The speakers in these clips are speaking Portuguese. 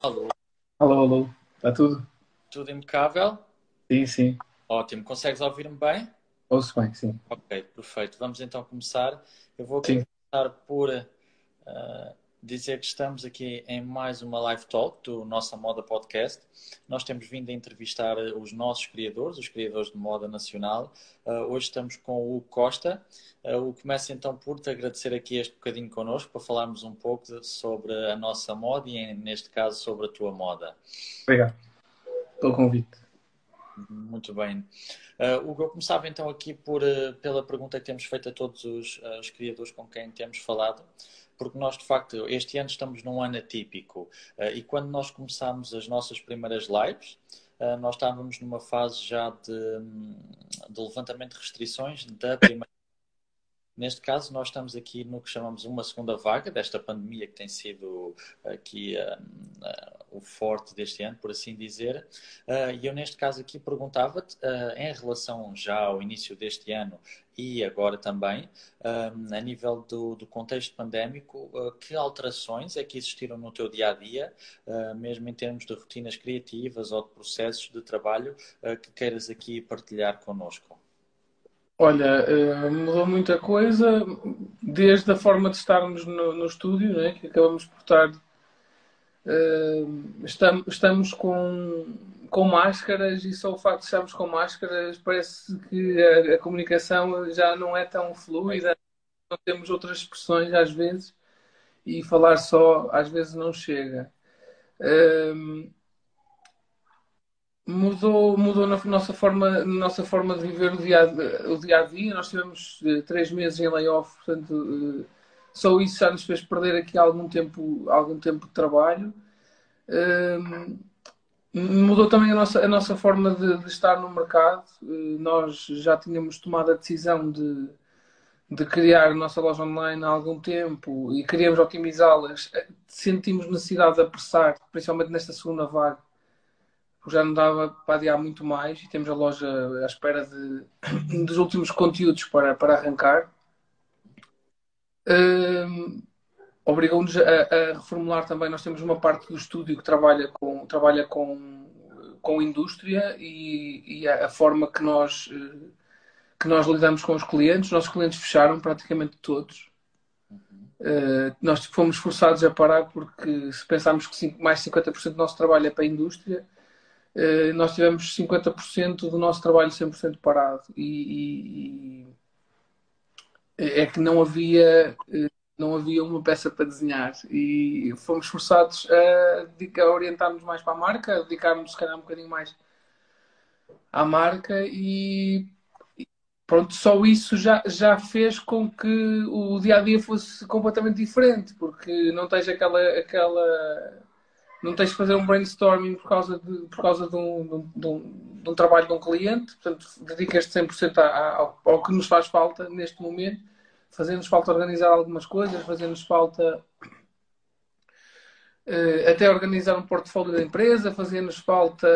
Alô, Alô, alô, está tudo? tudo impecável? Sim, sim, Ótimo, consegues ouvir-me bem? ouço bem, sim. Ok, perfeito. Vamos então começar. Eu vou começar por ah, dizer que estamos aqui em mais uma live talk do Nossa Moda Podcast. Nós temos vindo a entrevistar os nossos criadores, os criadores de moda nacional. Ah, hoje estamos com o Hugo Costa. Ah, o começo então por te agradecer aqui este bocadinho connosco para falarmos um pouco de- sobre a nossa moda e, neste caso, sobre a tua moda. obrigado pelo convite. Muito bem. Uh, Hugo, eu começava então aqui por, uh, pela pergunta que temos feito a todos os, uh, os criadores com quem temos falado, porque nós, de facto, este ano estamos num ano atípico. Uh, e quando nós começámos as nossas primeiras lives, uh, nós estávamos numa fase já de, hum, de levantamento de restrições da primeira. Neste caso, nós estamos aqui no que chamamos uma segunda vaga desta pandemia que tem sido aqui hum, uh, o forte deste ano, por assim dizer. Uh, E eu, neste caso aqui, perguntava-te, uh, em relação já ao início deste ano e agora também, a nível do, do contexto pandémico, uh, que alterações é que existiram no teu dia a dia, uh, mesmo em termos de rotinas criativas ou de processos de trabalho, uh, que queiras aqui partilhar connosco? Olha, mudou muita coisa, desde a forma de estarmos no, no estúdio, né, que acabamos por estar. estamos, estamos com, com máscaras e só o facto de estarmos com máscaras parece que a, a comunicação já não é tão fluida, não temos outras expressões às vezes e falar só às vezes não chega. Eh, Mudou, mudou na nossa forma, nossa forma de viver o dia, a- o dia a dia. Nós tivemos eh, três meses em layoff, portanto, eh, só isso já nos fez perder aqui algum tempo, algum tempo de trabalho. Eh, mudou também a nossa, a nossa forma de, de estar no mercado. Eh, nós já tínhamos tomado a decisão de, de criar a nossa loja online há algum tempo e queríamos otimizá-las. Eh, Sentimos necessidade de apressar, principalmente nesta segunda vaga porque já não dava para adiar muito mais e temos a loja à espera de, dos últimos conteúdos para, para arrancar. Hum, Obrigou-nos a, a reformular também. Nós temos uma parte do estúdio que trabalha com, trabalha com, com indústria e, e a, a forma que nós, eh, que nós lidamos com os clientes. Os nossos clientes fecharam praticamente todos. Uh, nós fomos forçados a parar porque se pensarmos que cinco- mais 50% do nosso trabalho é para a indústria, eh, nós tivemos 50% do nosso trabalho 100% parado e, e- e é que não havia eh, não havia uma peça para desenhar e fomos forçados a, a orientar-nos mais para a marca, a dedicar-nos se calhar um bocadinho mais à marca e pronto, só isso já, já fez com que o dia a dia fosse completamente diferente, porque não tens aquela, aquela não tens de fazer um brainstorming por causa de, por causa de, um, de um- de um- trabalho de um cliente, portanto, dedicas-te 100% a- a- ao, ao que nos faz falta neste momento. Fazendo-nos falta organizar algumas coisas, fazendo-nos falta eh, até organizar um portfólio da empresa, fazia-nos falta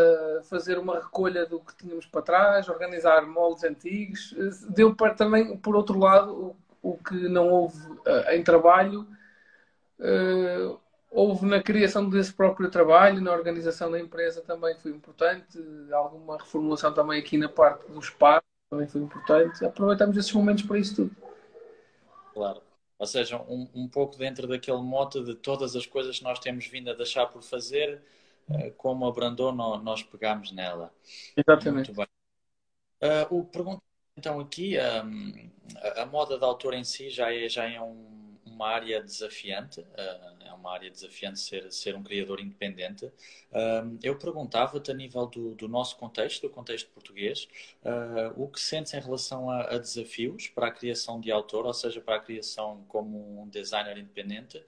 fazer uma recolha do que tínhamos para trás, organizar moldes antigos. Deu para também, por outro lado, o, o que não houve eh, em trabalho, eh, houve na criação desse próprio trabalho, na organização da empresa também foi importante, alguma reformulação também aqui na parte do espaço também foi importante. Aproveitamos esses momentos para isso tudo. Claro. Ou seja, um, um pouco dentro daquele mote de todas as coisas que nós temos vindo a deixar por fazer, eh, como abrandou, nó- nós pegámos nela. Exatamente. Muito bem. Ah, o pergunta então aqui, ahm, a, a moda de autor em si já é, já é um- uma área desafiante, ah, é uma área desafiante ser, ser um criador independente. Ahm, eu perguntava-te a nível do, do nosso contexto, do contexto português, ah, o que sentes em relação a, a desafios para a criação de autor, ou seja, para a criação como um designer independente,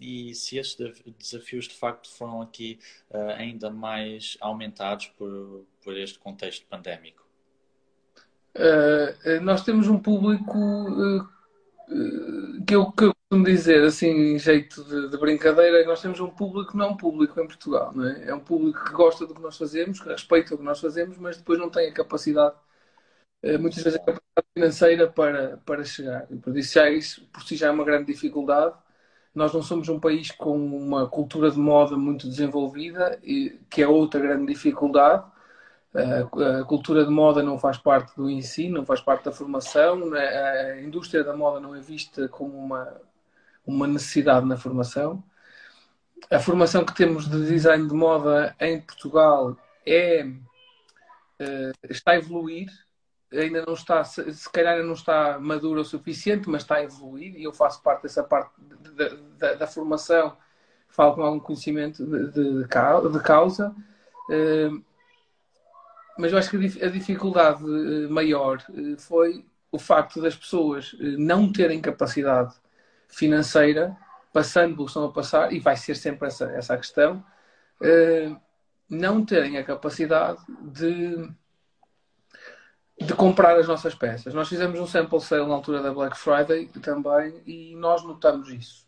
e se esses de- desafios de facto foram aqui ah, ainda mais aumentados por, por este contexto pandémico. Uh, nós temos um público uh, uh, que, eu, que eu costumo dizer, assim, em jeito de, de brincadeira, nós temos um público não público em Portugal, não é? É um público que gosta do que nós fazemos, que respeita o que nós fazemos, mas depois não tem a capacidade, uh, muitas vezes a capacidade financeira para, para chegar. E por isso, já, isso por si já é uma grande dificuldade. nós não somos um país com uma cultura de moda muito desenvolvida, que é outra grande dificuldade. A cultura de moda não faz parte do ensino, não faz parte da formação, a indústria da moda não é vista como uma, uma necessidade na formação. A formação que temos de design de moda em Portugal é, eh, está a evoluir, ainda não está, se calhar não está madura o suficiente, mas está a evoluir e eu faço parte dessa parte da, da formação, falo com algum conhecimento de, de, de causa. Uh, mas eu acho que a dificuldade eh, maior eh, foi o facto das pessoas não terem capacidade financeira, passando o que estão a passar, e vai ser sempre essa, essa a questão, não terem a capacidade de de comprar as nossas peças. Nós fizemos um sample sale na altura da Black Friday também e nós notamos isso.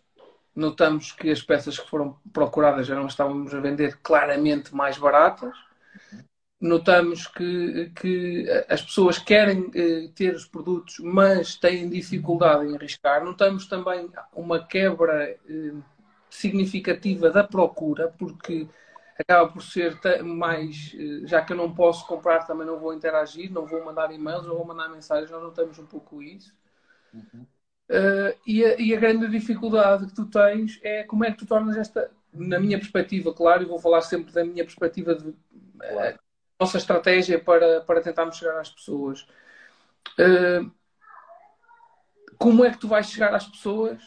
Notamos que as peças que foram procuradas já não estávamos a vender claramente mais baratas. Notamos que, que as pessoas querem eh, ter os produtos, mas têm dificuldade em arriscar. Notamos também uma quebra eh, significativa da procura, porque acaba por ser mais, eh, já que eu não posso comprar, também não vou interagir, não vou mandar e-mails, não vou mandar mensagens, nós notamos um pouco isso. Uhum. Uh, e, a, e, a, grande dificuldade que tu tens é como é que tu tornas esta, na minha perspectiva, claro, e vou falar sempre da minha perspectiva de uh, nossa estratégia para, para tentarmos chegar às pessoas. Uh, como é que tu vais chegar às pessoas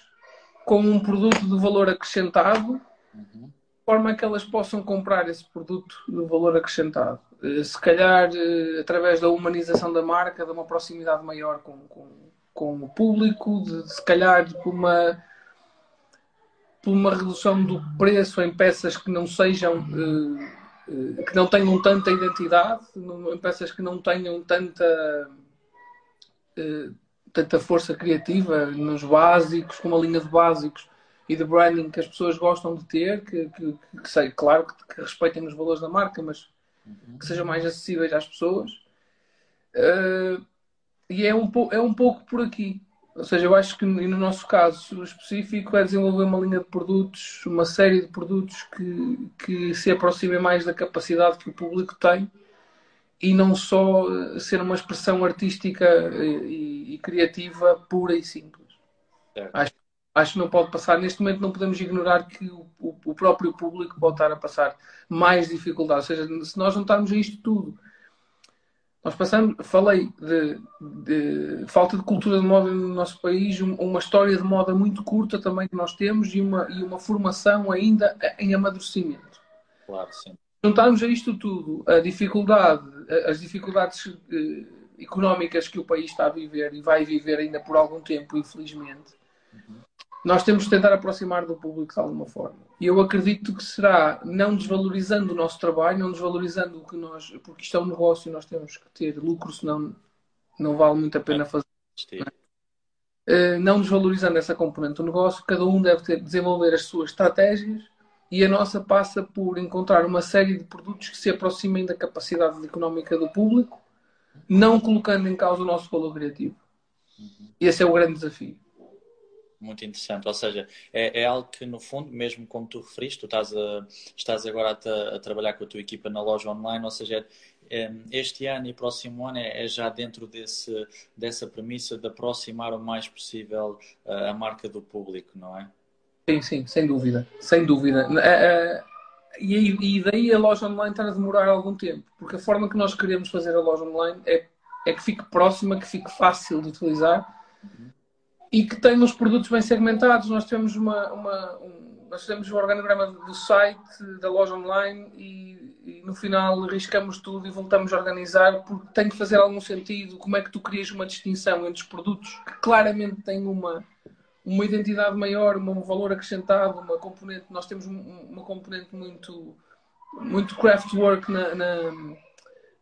com um produto de valor acrescentado uhum forma que elas possam comprar esse produto de valor acrescentado. Eh, se calhar eh, através da humanização da marca, de uma proximidade maior com, com, com o público, de, se calhar por uma, por uma redução do preço em peças que não sejam que não tenham tanta identidade, peças que não tenham tanta tanta força criativa nos básicos, com uma linha de básicos e de branding que as pessoas gostam de ter, que, que, que sei, claro que, que, respeitem os valores da marca, mas que sejam mais acessíveis às pessoas. Uh, e é um, é um pouco por aqui. Ou seja, eu acho que no nosso caso específico é desenvolver uma linha de produtos, uma série de produtos que, que se aproximem mais da capacidade que o público tem e não só ser uma expressão artística e, e criativa pura e simples. É. Acho acho que não pode passar. Neste momento não podemos ignorar que o, o, o, próprio público pode estar a passar mais dificuldades. Ou seja, se nós juntarmos isto tudo, nós passamos, falei de, de, falta de cultura de moda no nosso país, uma história de moda muito curta também que nós temos e uma, e uma formação ainda em amadurecimento. Claro, sim. Juntarmos a isto tudo, a dificuldade, as dificuldades eh, económicas que o país está a viver e vai viver ainda por algum tempo, infelizmente, uhum nós temos de tentar aproximar do público de alguma forma. E eu acredito que será não desvalorizando o nosso trabalho, não desvalorizando o que nós, porque isto é um negócio e nós temos que ter lucro, senão não vale muito a pena fazer. Uh, não desvalorizando essa componente do negócio, cada um deve ter, desenvolver as suas estratégias e a nossa passa por encontrar uma série de produtos que se aproximem da capacidade económica do público, não colocando em causa o nosso valor criativo. Uhum. Esse é o grande desafio muito interessante. Ou seja, é, é, algo que, no fundo, mesmo como tu referiste, tu estás, a, estás agora a, a trabalhar com a tua equipa na loja online, ou seja, é, este ano e próximo ano é, é, já dentro desse, dessa premissa de aproximar o mais possível a, a marca do público, não é? Sim, sim, sem dúvida. Sem dúvida. É, é, e, e daí a loja online está a demorar algum tempo, porque a forma que nós queremos fazer a loja online é, é que fique próxima, que fique fácil de utilizar. Uhum e que tem os produtos bem segmentados. Nós temos uma, uma um, nós temos um organograma do site, da loja online e, e, no final riscamos tudo e voltamos a organizar porque tem que fazer algum sentido. Como é que tu crias uma distinção entre os produtos que claramente têm uma uma identidade maior, um valor acrescentado, uma componente. Nós temos uma componente muito muito craftwork na, na,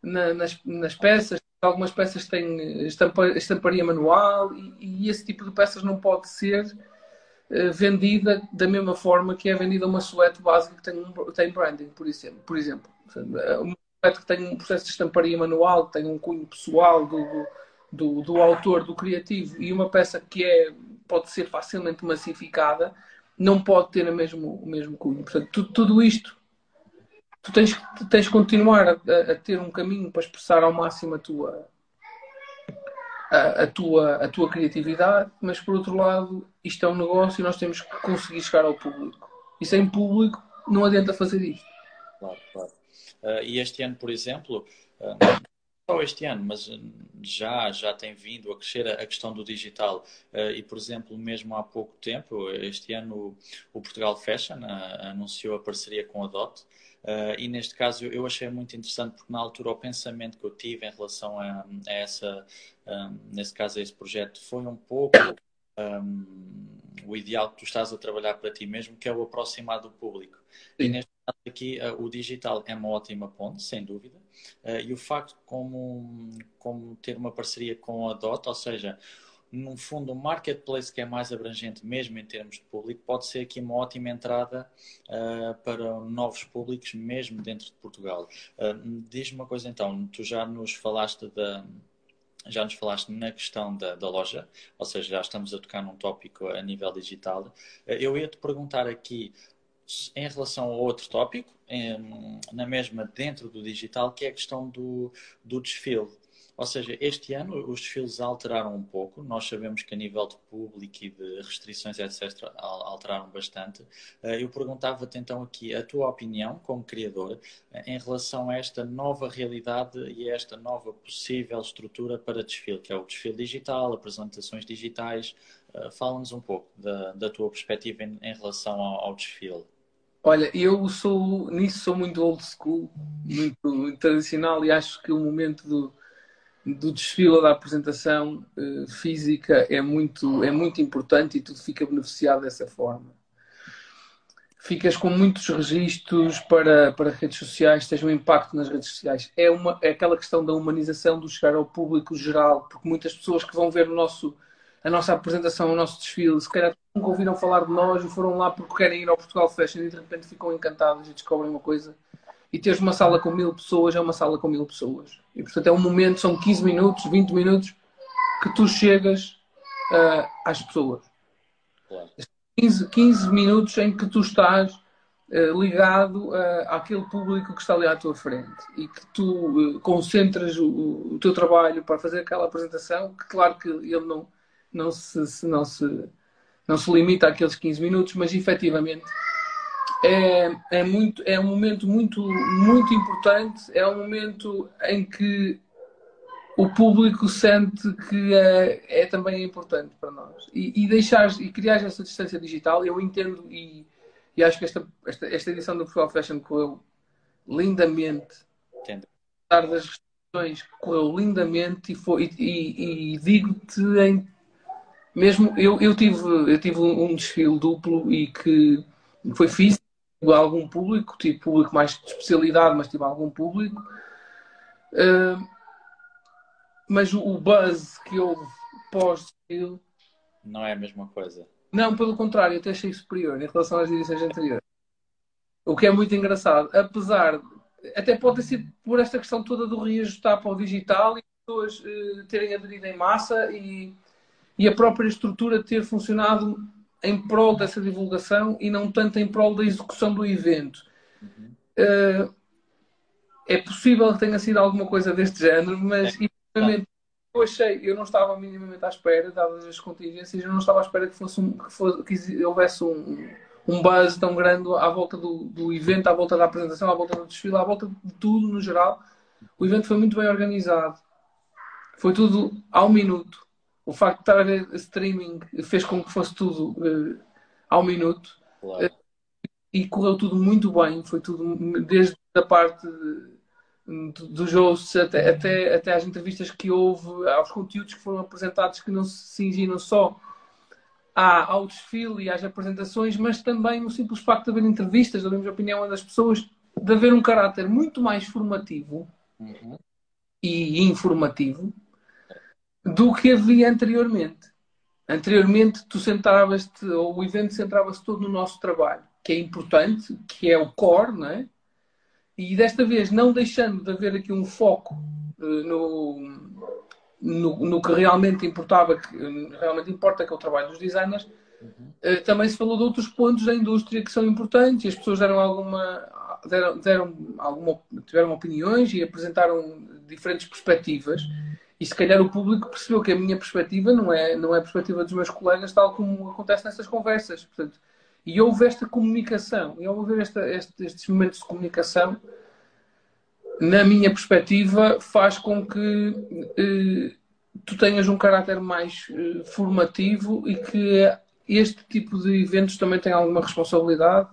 na nas, nas peças algumas peças têm estamparia manual e, e, esse tipo de peças não pode ser uh, vendida da mesma forma que é vendida uma suéte básica que tem, um, tem branding, por exemplo. Por exemplo. Uma suéte que tem um processo de estamparia manual, que tem um cunho pessoal do, do, do, autor, do criativo, e uma peça que é, pode ser facilmente massificada, não pode ter o mesmo, o mesmo cunho. Portanto, tudo isto, tu tens, tens de continuar a, a, ter um caminho para expressar ao máximo a tua, a, a, tua, a tua criatividade, mas por outro lado, isto é um negócio e nós temos que conseguir chegar ao público. E sem público não adianta fazer isto. Claro, claro. Uh, e este ano, por exemplo, uh, só este ano, mas já, já tem vindo a crescer a, questão do digital. Uh, e, por exemplo, mesmo há pouco tempo, este ano o, o Portugal Fashion anunciou a parceria com a DOT. Uh, e neste caso eu achei muito interessante porque na altura o pensamento que eu tive em relação a, a essa, um, nesse caso a esse projeto, foi um pouco um, o ideal que tu estás a trabalhar para ti mesmo, que é o aproximar do público. Sim. E neste caso aqui uh, o digital é uma ótima ponte, sem dúvida, uh, e o facto como, como ter uma parceria com a DOT, ou seja, num fundo, um marketplace que é mais abrangente, mesmo em termos de público, pode ser aqui uma ótima entrada uh, para novos públicos, mesmo dentro de Portugal. Uh, Diz-me uma coisa então, tu já nos falaste da. Já nos falaste na questão da, da, loja, ou seja, já estamos a tocar num tópico a nível digital. Uh, eu ia te perguntar aqui, em relação a outro tópico, em, na mesma dentro do digital, que é a questão do, do desfile. Ou seja, este ano os desfiles alteraram um pouco. Nós sabemos que a nível de público e de restrições, etc., alteraram bastante. Eh, eu perguntava-te então aqui a tua opinião, como criador, eh, em relação a esta nova realidade e a esta nova possível estrutura para desfile, que é o desfile digital, apresentações digitais. Eh, fala-nos um pouco da, da, tua perspectiva em, em relação ao, ao desfile. Olha, eu sou nisso sou muito old school, muito, muito tradicional e acho que o momento do, do desfile ou da apresentação uh, física é muito, é muito importante e tudo fica beneficiado dessa forma. Ficas com muitos registros para, para redes sociais, seja um impacto nas redes sociais. É, uma, é aquela questão da humanização, do chegar ao público geral, porque muitas pessoas que vão ver o nosso, a nossa apresentação, o nosso desfile, se calhar nunca ouviram falar de nós e foram lá porque querem ir ao Portugal Fashion e de repente ficam encantados e descobrem uma coisa e teres uma sala com mil pessoas é uma sala com mil pessoas. E portanto é um momento, são 15 minutos, 20 minutos que tu chegas uh, às pessoas. Claro. 15, 15 minutos em que tu estás uh, ligado uh, àquele público que está ali à tua frente e que tu concentras o, o, teu trabalho para fazer aquela apresentação, que claro que ele não, não, se, não, se, não se limita àqueles 15 minutos, mas efetivamente é, é, muito, é um momento muito, muito importante, é um momento em que o público sente que é, é também importante para nós. E, e deixar e criar essa distância digital, eu entendo e, e acho que esta, esta, esta edição do Portugal Fashion correu lindamente. Entendo. Apesar das restrições, correu lindamente e, foi, e, e digo-te em mesmo eu, eu tive eu tive um desfile duplo e que foi físico algum público, tive público mais de especialidade, mas tive algum público. Uh, mas o buzz que houve pós não é a mesma coisa. Não, pelo contrário, eu até achei superior em relação às edições anteriores. O que é muito engraçado, apesar, até pode ter sido por esta questão toda do reajustar para o digital e pessoas uh, terem aderido em massa e, e a própria estrutura ter funcionado em prol dessa divulgação e não tanto em prol da execução do evento. Uhum. Uh, é possível que tenha sido alguma coisa deste género, mas é. eu achei, eu não estava minimamente à espera, dadas as contingências, eu não estava à espera que fosse, um, que, fosse, que houvesse um, um buzz tão grande à volta do, do evento, à volta da apresentação, à volta do desfile, à volta de tudo no geral. O evento foi muito bem organizado. Foi tudo ao minuto o facto de estar a ver streaming fez com que fosse tudo uh, ao minuto claro. uh, e correu tudo muito bem. Foi tudo desde a parte dos hosts até, até, até às entrevistas que houve, aos conteúdos que foram apresentados que não se cingiram só à, ao desfile e às apresentações, mas também no simples facto de haver entrevistas, de a opinião das pessoas, de haver um caráter muito mais formativo uhum. e informativo do que havia anteriormente. Anteriormente, tu sentavas-te, ou o evento centrava-se todo no nosso trabalho, que é importante, que é o core, não é? E desta vez, não deixando de haver aqui um foco uh, no, no, no, que realmente importava, que realmente importa, que é o trabalho dos designers, Uhum. Uh, também se falou de outros pontos da indústria que são importantes e as pessoas deram alguma, deram, deram alguma, tiveram opiniões e apresentaram diferentes perspectivas. E se calhar o público percebeu que a minha perspectiva não é, não é a perspectiva dos meus colegas, tal como acontece nessas conversas. Portanto, e houve esta comunicação, e houve esta, este, estes momentos de comunicação, na minha perspectiva, faz com que eh, tu tenhas um caráter mais eh, formativo e que este tipo de eventos também tem alguma responsabilidade,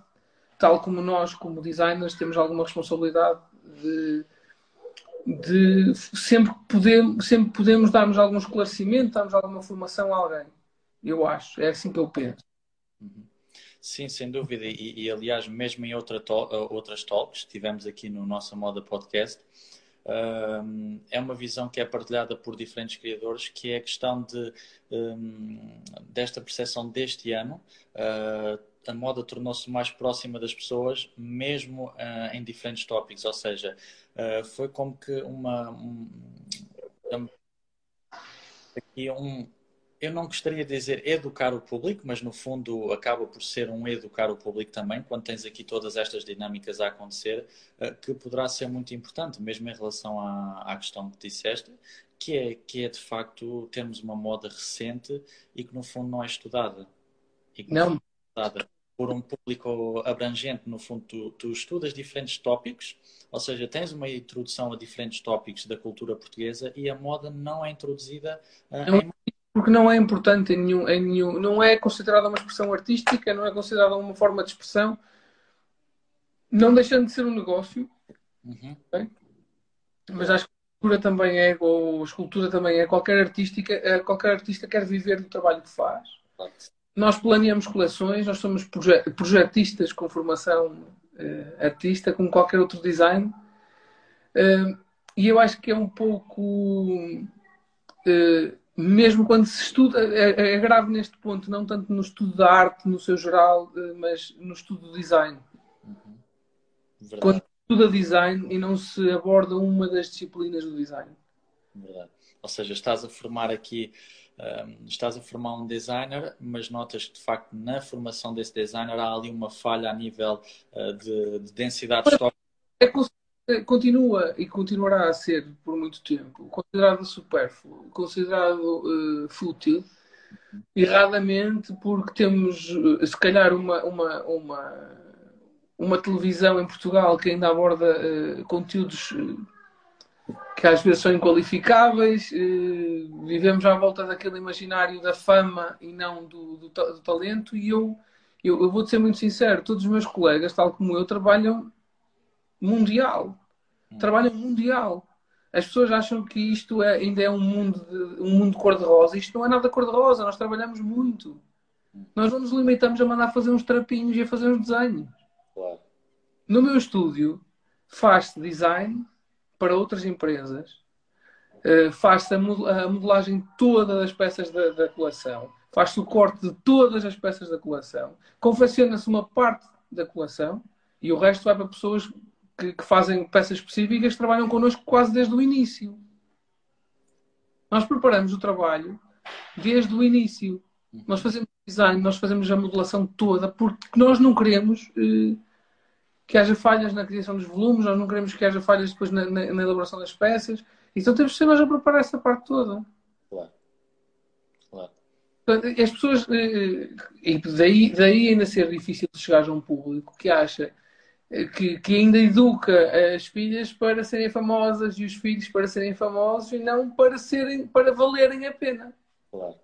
tal como nós, como designers, temos alguma responsabilidade de de sempre, poder, sempre podemos darmos algum esclarecimento, darmos alguma formação a alguém. Eu acho, é assim que eu penso. Uhum. Sim, sem dúvida. E, e aliás, mesmo em outra to outras talks que tivemos aqui no nossa Moda Podcast, um, é uma visão que é partilhada por diferentes criadores, que é a questão de, um, desta percepção deste ano. Uh, a moda tornou-se mais próxima das pessoas, mesmo uh, em diferentes tópicos, ou seja, uh, foi como que uma. Um, aqui um. Eu não gostaria de dizer educar o público, mas no fundo acaba por ser um educar o público também, quando tens aqui todas estas dinâmicas a acontecer, uh, que poderá ser muito importante, mesmo em relação à, à questão que disseste, que é, que é de facto termos uma moda recente e que no fundo não é estudada. E não é estudada por um público abrangente, no fundo, tu, tu, estudas diferentes tópicos, ou seja, tens uma introdução a diferentes tópicos da cultura portuguesa e a moda não é introduzida uh, não, em... Porque não é importante em nenhum, em nenhum. Não é considerada uma expressão artística, não é considerada uma forma de expressão, não deixando de ser um negócio. Uhum. Mas acho que a cultura também é, ou a escultura também é, qualquer, artística, eh, qualquer artista quer viver do trabalho que faz nós planeamos coleções, nós somos projetistas com formação uh, artista, como qualquer outro design. Uh, e eu acho que é um pouco. Uh, mesmo quando se estuda, é, é, grave neste ponto, não tanto no estudo da arte no seu geral, mas no estudo do design. Uhum. Quando se estuda design e não se aborda uma das disciplinas do design. Verdade. Ou seja, estás a formar aqui estás a formar um designer, mas notas que de facto na formação desse designer há ali uma falha a nível uh, de, de, densidade histórica. É, continua e continuará a ser por muito tempo considerado supérfluo, considerado uh, fútil, erradamente porque temos uh, se calhar uma, uma, uma, uma televisão em Portugal que ainda aborda conteúdos que às vezes são inqualificáveis, eh, vivemos à volta daquele imaginário da fama e não do, do, do talento, e eu, eu, eu, vou-te ser muito sincero, todos os meus colegas, tal como eu, trabalham mundial. Hum. Trabalham mundial. As pessoas acham que isto é, ainda é um mundo de, um mundo cor-de-rosa. Isto não é nada cor-de-rosa, nós trabalhamos muito. Nós não nos limitamos a mandar fazer uns trapinhos e a fazer uns desenhos. Claro. No meu estúdio, faz-se design para outras empresas, uh, faz-se a, modelagem toda das peças da, da coleção, faz-se o corte de todas as peças da coleção, confecciona-se uma parte da coleção e o resto vai para pessoas que, que fazem peças específicas que trabalham connosco quase desde o início. Nós preparamos o trabalho desde o início. Nós fazemos design, nós fazemos a modelação toda, porque nós não queremos eh, que haja falhas na criação dos volumes, nós não queremos que haja falhas depois na, na, na elaboração das peças. Então temos que ser nós a preparar essa parte toda. Claro. Claro. As pessoas. Eh, e daí, daí ainda ser difícil chegar a um público que acha eh, que, que ainda educa as filhas para serem famosas e os filhos para serem famosos e não para serem para valerem a pena. Claro.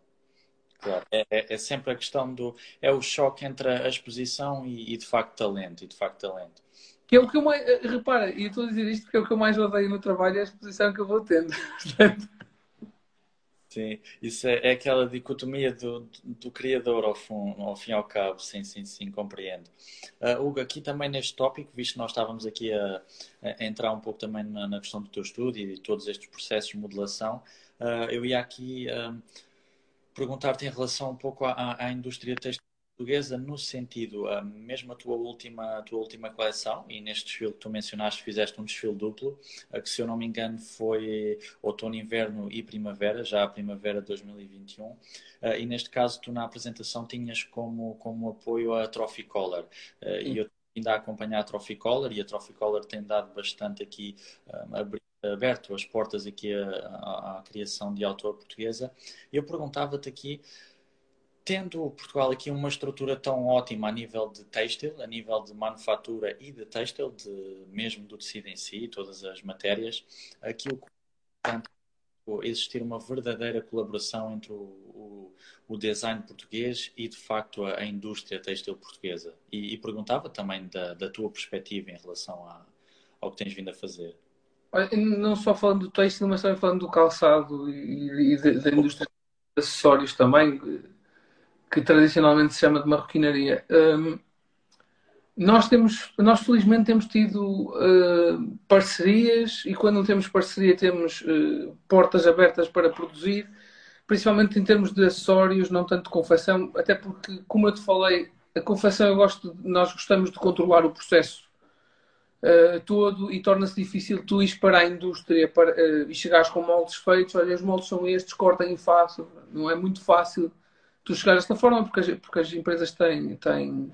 Claro. É, é, é, sempre a questão do. É o choque entre a exposição e, e, de facto talento. E de facto talento. Que é o que eu mais. Eh, repara, e estou a dizer isto porque é o que eu mais odeio no trabalho é a exposição que eu vou tendo. sim, isso é, é, aquela dicotomia do, do, do criador ao, fim, ao fim e ao cabo. Sim, sim, sim, compreendo. Uh, Hugo, aqui também neste tópico, visto que nós estávamos aqui a, a entrar um pouco também na, na, questão do teu estudo e de todos estes processos de modelação, uh, eu ia aqui. Uh, perguntar-te em relação um pouco à, à indústria textil portuguesa no sentido, uh, mesmo a tua última, a tua última coleção, e neste desfile que tu mencionaste, fizeste um desfile duplo, uh, que se eu não me engano foi outono, inverno e primavera, já a primavera de 2021, uh, e neste caso tu na apresentação tinhas como, como apoio a Trophy Collar, e eu ainda a acompanhar a Trophy Collar, e a Trophy Collar tem dado bastante aqui, aberto as portas aqui à, à, à criação de autor portuguesa. Eu perguntava-te aqui, tendo Portugal aqui uma estrutura tão ótima a nível de têxtil, a nível de manufatura e de têxtil, de, mesmo do tecido em si, todas as matérias, aquilo que existir uma verdadeira colaboração entre o, o, o, design português e, de facto, a, a indústria têxtil portuguesa. E, e perguntava também da, da, tua perspectiva em relação a, ao que tens vindo a fazer. Não só falando do têxtil, mas também falando do calçado e, e da indústria de acessórios também que tradicionalmente se chama de marroquinaria. Um, nós temos, nós felizmente temos tido uh, parcerias e quando não temos parceria temos uh, portas abertas para produzir, principalmente em termos de acessórios, não tanto de confecção, até porque, como eu te falei, a confecção eu gosto, nós gostamos de controlar o processo uh, todo e torna-se difícil tu ires para a indústria para, e chegares com moldes feitos, olha, os moldes são estes, cortem façam, não é muito fácil tu chegar desta forma, porque as, porque as empresas têm, têm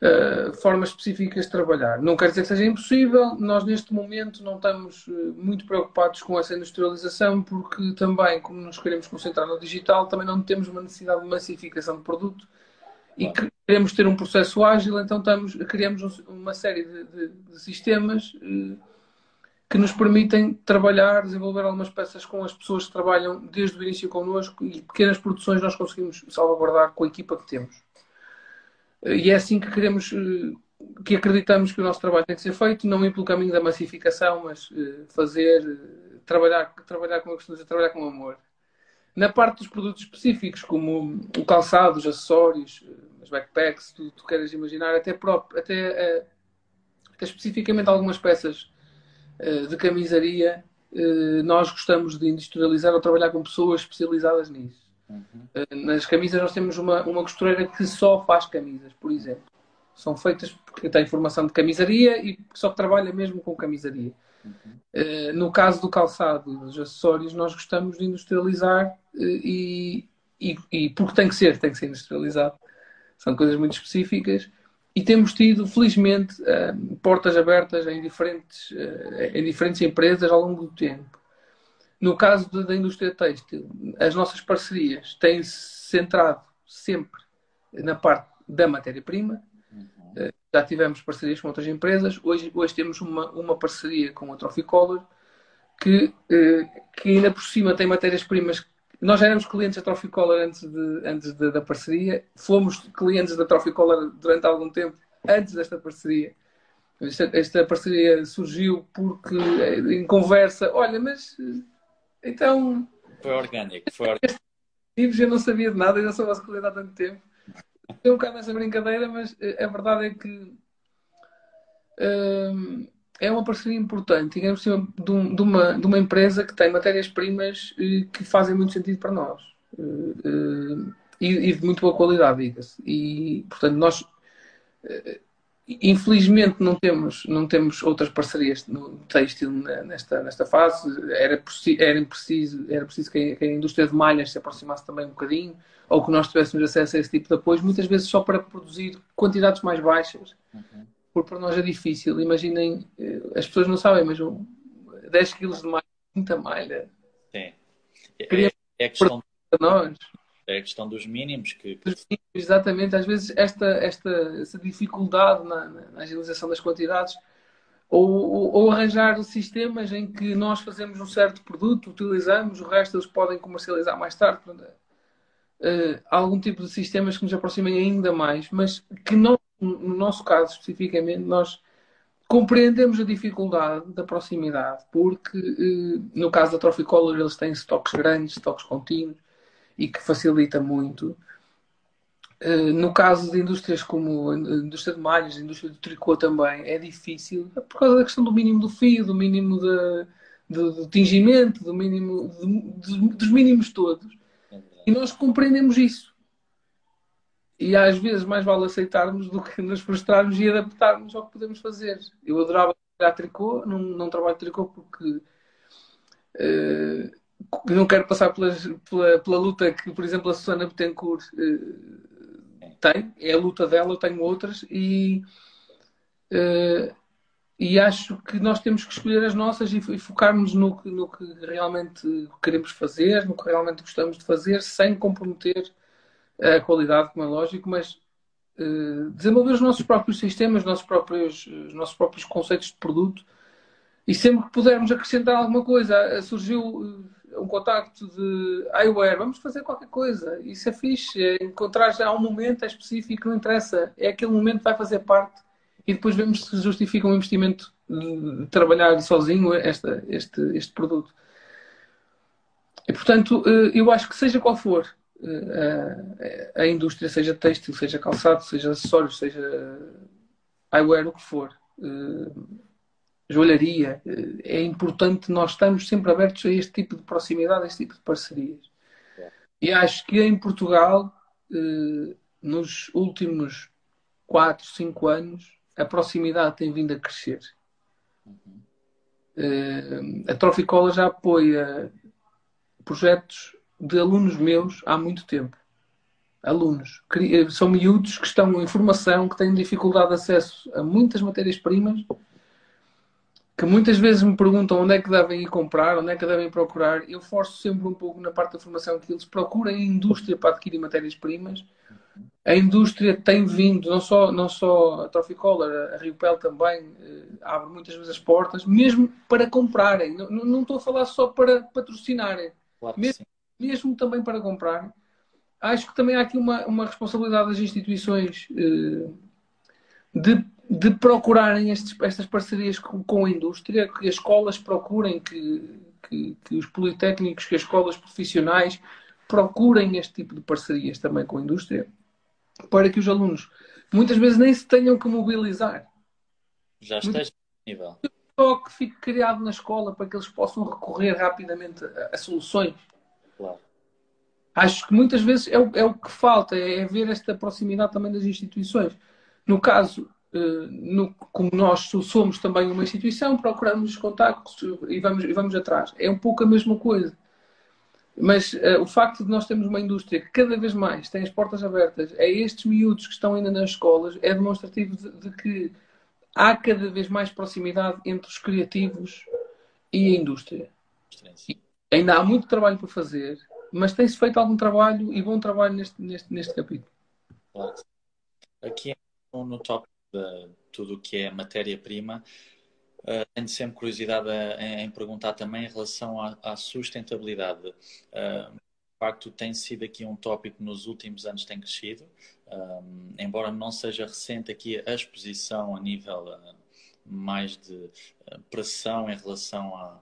uh, formas específicas de trabalhar. Não quer dizer que seja impossível, nós neste momento não estamos uh, muito preocupados com essa industrialização, porque também, como nos queremos concentrar no digital, também não temos uma necessidade de massificação de produto e queremos ter um processo ágil, então estamos, criamos uma série de, de, de sistemas. Uh, que nos permitem trabalhar, desenvolver algumas peças com as pessoas que trabalham desde o início connosco e pequenas produções nós conseguimos salvaguardar com a equipa que temos. E é assim que queremos, eh, que acreditamos que o nosso trabalho tem que ser feito, não ir pelo caminho da massificação, mas eh, fazer, eh, trabalhar, trabalhar como eu costumo dizer, trabalhar com amor. Na parte dos produtos específicos, como o calçado, os acessórios, as backpacks, tu, tu queres imaginar, até, próprio, até, até especificamente algumas peças eh, de camisaria, eh, nós gostamos de industrializar ou trabalhar com pessoas especializadas nisso. Uhum. Eh, nas camisas nós temos uma, uma costureira que só faz camisas, por exemplo. São feitas porque tem formação de camisaria e só trabalha mesmo com camisaria. Uhum. No caso do calçado e dos acessórios, nós gostamos de industrializar e, e, e porque tem que ser, tem que ser industrializado. São coisas muito específicas e temos tido, felizmente, eh, portas abertas em diferentes, eh, em diferentes empresas ao longo do tempo. No caso da indústria têxtil, as nossas parcerias têm-se centrado sempre na parte da matéria-prima. Uhum. Eh, já tivemos parcerias com outras empresas. Hoje, hoje temos uma, uma parceria com a Trophicolor que, que ainda por cima tem matérias-primas nós já éramos clientes da Trophy Collar antes, de, antes de, da parceria, fomos clientes da Trophy Collar durante algum tempo antes desta parceria. Esta, esta, parceria surgiu porque em conversa, olha, mas então. Foi orgânico, foi orgânico. Eu não sabia de nada, ainda sou vosso cliente há tanto tempo. Tem um bocado nessa brincadeira, mas a verdade é que. Hum, é uma parceria importante, digamos assim, de, um, de, uma, de uma empresa que tem matérias-primas eh, que fazem muito sentido para nós eh, eh, e, e de muito boa qualidade, diga-se. E, portanto, nós infelizmente não temos, não temos outras parcerias no têxtil nesta, nesta fase. Era, era, preciso, era preciso que a, indústria de malhas se aproximasse também um bocadinho, ou que nós tivéssemos acesso a esse tipo de apoio, muitas vezes só para produzir quantidades mais baixas. Uhum porque para nós é difícil. Imaginem, eh, as pessoas não sabem, mas 10 quilos de malha, muita malha. Sim. É, é, a questão, nós. é a questão dos mínimos que. Exatamente, às vezes esta, esta essa dificuldade na, na agilização das quantidades ou, ou, ou, arranjar sistemas em que nós fazemos um certo produto, utilizamos, o resto eles podem comercializar mais tarde. Uh, algum tipo de sistemas que nos aproximem ainda mais, mas que não no nosso caso especificamente, nós compreendemos a dificuldade da proximidade, porque eh, no caso da Trophy Color eles têm estoques grandes, estoques contínuos e que facilita muito. Eh, no caso de indústrias como a indústria de malhas, a indústria do tricô também, é difícil por causa da questão do mínimo do fio, do mínimo de, do, do tingimento, do mínimo, de, dos mínimos todos. É e nós compreendemos isso e às vezes mais vale aceitarmos do que nos frustrarmos e adaptarmos ao que podemos fazer. Eu adorava trabalhar tricô, não, não trabalho tricô porque uh, não quero passar pela, pela, luta que, por exemplo, a Susana Betancourt uh, tem, é a luta dela, eu tenho outras, e, uh, e acho que nós temos que escolher as nossas e, e focarmos no, no que realmente queremos fazer, no que realmente gostamos de fazer, sem comprometer a qualidade, como é lógico, mas uh, desenvolver os nossos próprios sistemas, os nossos próprios, os nossos próprios conceitos de produto. E sempre que pudermos acrescentar alguma coisa, eh, surgiu uh, um contacto de eyewear, vamos fazer qualquer coisa, isso é fixe, é encontrar já um momento específico, não interessa, é aquele momento que vai fazer parte. E depois vemos se justifica um investimento de trabalhar sozinho esta, este, este produto. E, portanto, eu acho que seja qual for a, a indústria, seja têxtil, seja calçado, seja acessórios, seja eyewear, o que for, uh, joalharia, uh, é importante nós estamos sempre abertos a este tipo de proximidade, a este tipo de parcerias. E acho que em Portugal, uh, nos últimos 4, 5 anos, a proximidade tem vindo a crescer. Uhum. a Troficola já apoia projetos de alunos meus há muito tempo. Alunos. Eh, são miúdos que estão em formação, que têm dificuldade de acesso a muitas matérias-primas, que muitas vezes me perguntam onde é que devem ir comprar, onde é que devem procurar. Eu forço sempre um pouco na parte da formação que eles procurem a indústria para adquirir matérias-primas. A indústria tem vindo, não só, não só a Troficolor, a Rio Pel também eh, abre muitas vezes as portas, mesmo para comprarem. Não, não estou a falar só para patrocinarem. Claro mesmo, mesmo também para comprar. Acho que também há aqui uma, uma responsabilidade das instituições eh, de, de procurarem estes, estas parcerias com, com, a indústria, que as escolas procurem, que, que, que os politécnicos, que as escolas profissionais procurem este tipo de parcerias também com a indústria, para que os alunos muitas vezes nem se tenham que mobilizar. Já esteja disponível. Só que fique criado na escola para que eles possam recorrer rapidamente a, a soluções Claro. Acho que muitas vezes é o, é o que falta, é ver esta proximidade também das instituições. No caso, Uh, no, como nós somos também uma instituição, procuramos os contactos e vamos, e vamos atrás. É um pouco a mesma coisa. Mas uh, o facto de nós termos uma indústria que cada vez mais tem as portas abertas a estes miúdos que estão ainda nas escolas é demonstrativo de, de que há cada vez mais proximidade entre os criativos e a indústria. E, ainda há muito trabalho por fazer, mas tem-se feito algum trabalho e bom trabalho neste, neste, neste capítulo. Aqui no tópico de tudo o que é matéria-prima, uh, tenho sempre curiosidade em, em, perguntar também em relação à, à sustentabilidade. Uh, de facto, tem sido aqui um tópico nos últimos anos tem crescido, um, embora não seja recente aqui a exposição a nível uh, mais de pressão em relação ah,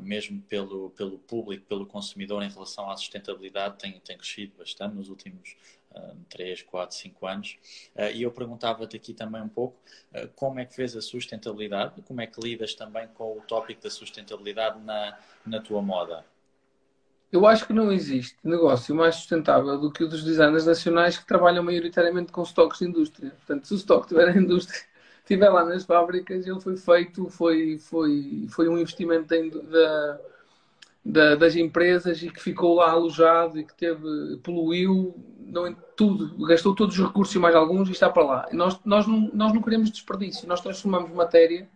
mesmo pelo, pelo público, pelo consumidor em relação à sustentabilidade, tem, tem crescido bastante nos últimos uh, 3, 4, 5 anos. Uh, e eu perguntava-te aqui também um pouco como é que vês a sustentabilidade, como é que lidas também com o tópico da sustentabilidade na, na tua moda? Eu acho que não existe negócio mais sustentável do que o dos designers nacionais que trabalham maioritariamente com estoques de indústria. Portanto, se o estoque tiver em indústria estiver lá nas fábricas, ele foi feito, foi, foi, foi um investimento da, da, das empresas e que ficou lá alojado e que teve, poluiu, não, tudo, gastou todos os recursos e mais alguns e está para lá. Nós, nós, não, nós não queremos desperdício, nós transformamos matéria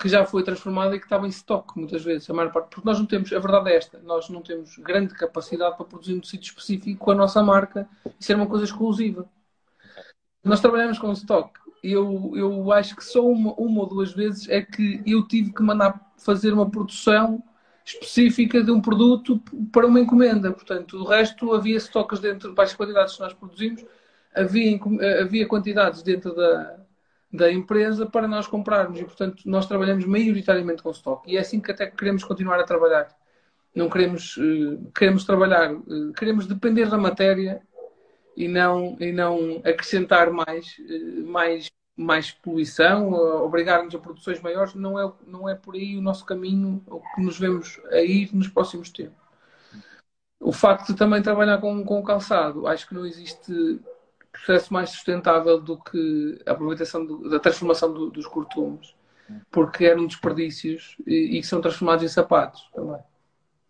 que já foi transformada e que estava em estoque muitas vezes, a maior parte, porque nós não temos, a verdade é esta, nós não temos grande capacidade para produzir um sítio específico com a nossa marca e ser uma coisa exclusiva. Nós trabalhamos com estoque eu, eu acho que só uma, uma ou duas vezes é que eu tive que mandar fazer uma produção específica de um produto para uma encomenda. Portanto, o resto havia estoques dentro de baixas quantidades que nós produzimos, havia, havia quantidades dentro da, da empresa para nós comprarmos e, portanto, nós trabalhamos maioritariamente com estoque e é assim que até queremos continuar a trabalhar. Não queremos, eh, queremos trabalhar, eh, queremos depender da matéria e não, e não acrescentar mais, eh, mais, mais poluição, obrigar-nos a produções maiores, não é, não é por aí o nosso caminho, o que nos vemos a ir nos próximos tempos. O facto de também trabalhar com, com o calçado, acho que não existe processo mais sustentável do que a aproveitação do, da transformação do, dos cortumes, porque eram desperdícios e, e são transformados em sapatos também.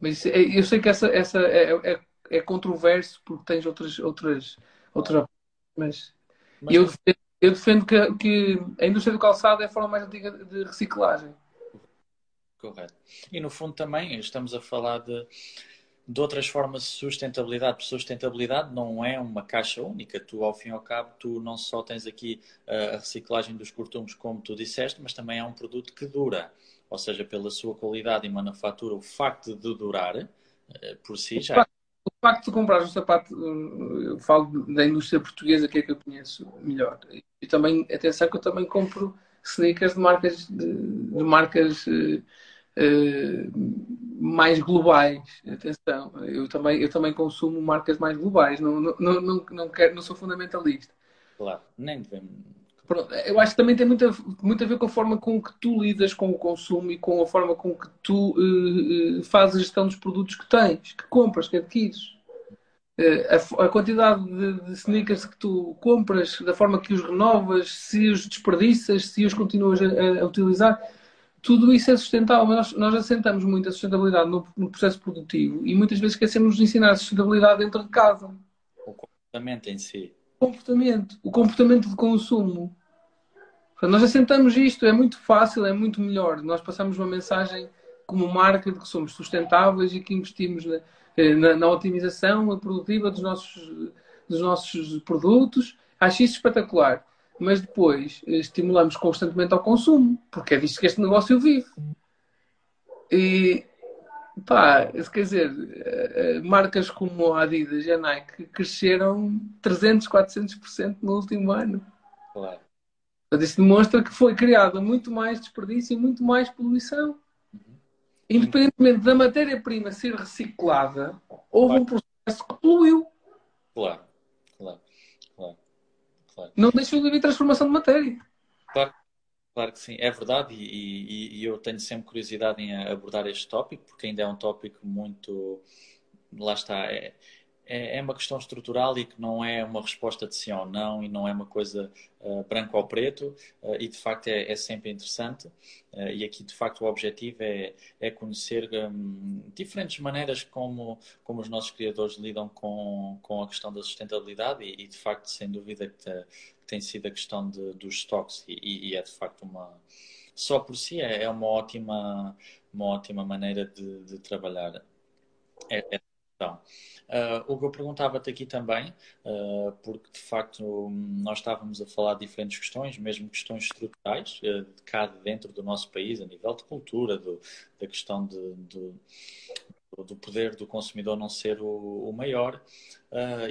Mas é, eu sei que essa, essa é, é, é controverso porque tens outras outras outras mas, mas eu defendo, eu defendo que, que, a indústria do calçado é a forma mais antiga de reciclagem. Correto. E no fundo também estamos a falar de de outras formas de sustentabilidade. Sustentabilidade não é uma caixa única. Tu, ao fim e ao cabo, tu não só tens aqui a reciclagem dos cortumes, como tu disseste, mas também é um produto que dura. Ou seja, pela sua qualidade e manufatura, o facto de durar eh, por si já. O facto de comprar um sapato, eu falo da indústria portuguesa, que é que eu conheço melhor. E também, atenção, que eu também compro sneakers de marcas, de, de marcas uh, uh, mais globais. Atenção, eu também, eu também consumo marcas mais globais, não, não, não, não, quero, não sou fundamentalista. Claro, nem devemos. Pronto, eu acho que também tem muito a, muito a ver com a forma com que tu lidas com o consumo e com a forma com que tu uh, fazes a gestão dos produtos que tens, que compras, que adquires. Uh, a, a, quantidade de, de, sneakers que tu compras, da forma que os renovas, se os desperdiças, se os continuas a, a utilizar, tudo isso é sustentável, mas nós, nós assentamos muito a sustentabilidade no, no, processo produtivo e muitas vezes esquecemos de ensinar a sustentabilidade dentro de casa. O comportamento em si. O comportamento, o comportamento de consumo. Portanto, nós assentamos isto, é muito fácil, é muito melhor. Nós passamos uma mensagem como marca de que somos sustentáveis e que investimos na, eh, na, na otimização produtiva dos nossos, dos nossos produtos. Acho isso espetacular mas depois eh, estimulamos constantemente ao consumo, porque é disto que este negócio vive. E pá, quer dizer, eh, eh, marcas como a Adidas e a Nike cresceram 300, 400% no último ano. Claro. Isso demonstra que foi criada muito mais desperdício e muito mais poluição. Independentemente da matéria-prima ser reciclada, houve claro. um processo que poluiu. Claro, claro. Claro. Não deixou de haver transformação de matéria. Claro, claro que sim, é verdade, e, e, e, eu tenho sempre curiosidade em abordar este tópico, porque ainda é um tópico muito. Lá está, é, é, é, uma questão estrutural e que não é uma resposta de sim ou não e não é uma coisa uh, branco ou preto uh, e de facto é, é sempre interessante uh, e aqui de facto o objetivo é, é conhecer um, diferentes maneiras como, como os nossos criadores lidam com, com a questão da sustentabilidade e, e de facto sem dúvida que, te, que, tem sido a questão de, dos estoques e, e, é de facto uma só por si é, é uma ótima uma ótima maneira de, de trabalhar. É, é então, uh, o que eu perguntava-te aqui também, uh, porque de facto nós estávamos a falar de diferentes questões, mesmo questões estruturais, uh, de cá dentro do nosso país, a nível de cultura, do, da questão de, do poder do consumidor não ser o, o maior.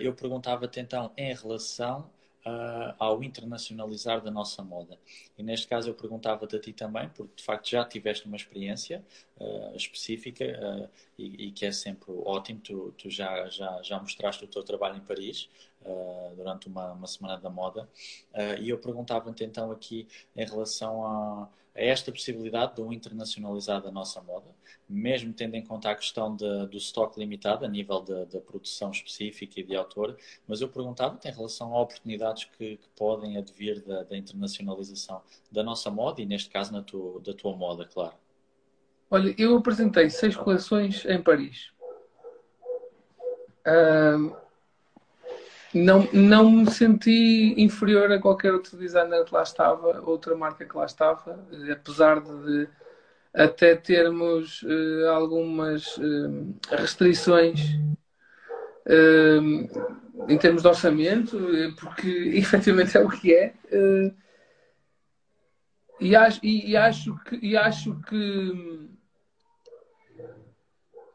eu perguntava-te então em relação uh, ao internacionalizar da nossa moda. E neste caso eu perguntava-te a ti também, porque de facto já tiveste uma experiência uh, específica uh, e, e, que é sempre ótimo. Tu, tu, já, já, já mostraste o teu trabalho em Paris durante uma, uma semana da moda. e eu perguntava-te então aqui em relação a a esta possibilidade de um internacionalizar da nossa moda, mesmo tendo em conta a questão de, do estoque limitado a nível da produção específica e de autor, mas eu perguntava-te em relação a oportunidades que, que podem advir da, da, internacionalização da nossa moda e, neste caso, tu, da tua moda, claro. Olha, eu apresentei seis coleções em Paris. Uh, não, não me senti inferior a qualquer outro designer que lá estava, outra marca que lá estava, apesar de até termos uh, algumas uh, restrições uh, em termos de orçamento, porque efetivamente é o que é. e, acho, e, e, acho que, e acho que